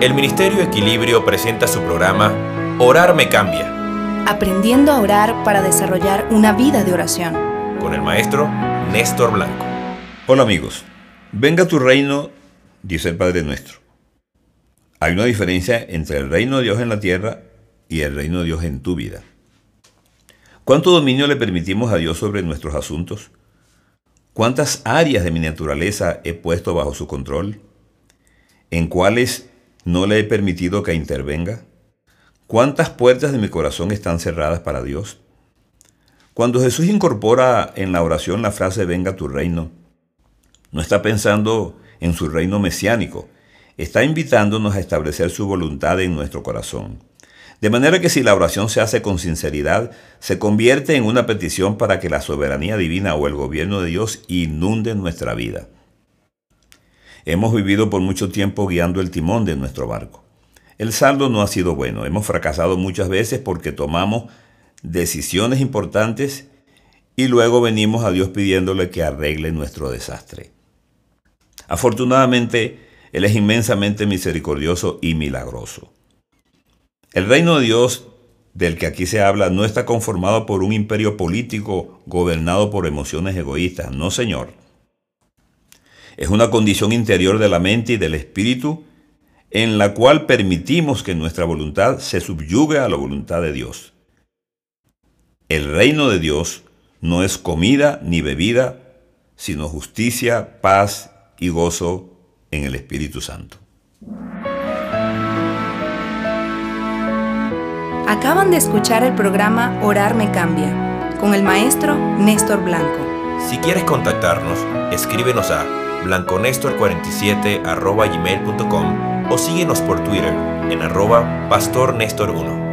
el Ministerio Equilibrio presenta su programa Orar me cambia, Aprendiendo a orar para desarrollar una vida de oración. con el maestro Néstor Blanco. Hola amigos, venga tu reino, dice el Padre nuestro. Hay una diferencia entre el reino de Dios en la tierra y el reino de Dios en tu vida. ¿Cuánto dominio le permitimos a Dios sobre nuestros asuntos? ¿Cuántas áreas de mi naturaleza he puesto bajo su control? ¿En cuáles no le he permitido que intervenga? ¿Cuántas puertas de mi corazón están cerradas para Dios? Cuando Jesús incorpora en la oración la frase venga tu reino, no está pensando en su reino mesiánico, está invitándonos a establecer su voluntad en nuestro corazón. De manera que si la oración se hace con sinceridad, se convierte en una petición para que la soberanía divina o el gobierno de Dios inunde nuestra vida. Hemos vivido por mucho tiempo guiando el timón de nuestro barco. El saldo no ha sido bueno, hemos fracasado muchas veces porque tomamos decisiones importantes y luego venimos a Dios pidiéndole que arregle nuestro desastre. Afortunadamente, Él es inmensamente misericordioso y milagroso. El reino de Dios del que aquí se habla no está conformado por un imperio político gobernado por emociones egoístas, no señor. Es una condición interior de la mente y del espíritu en la cual permitimos que nuestra voluntad se subyugue a la voluntad de Dios. El reino de Dios no es comida ni bebida, sino justicia, paz y gozo en el Espíritu Santo. Acaban de escuchar el programa Orar me cambia con el maestro Néstor Blanco. Si quieres contactarnos, escríbenos a blanconestor47 gmail.com o síguenos por Twitter en arroba pastornestor1.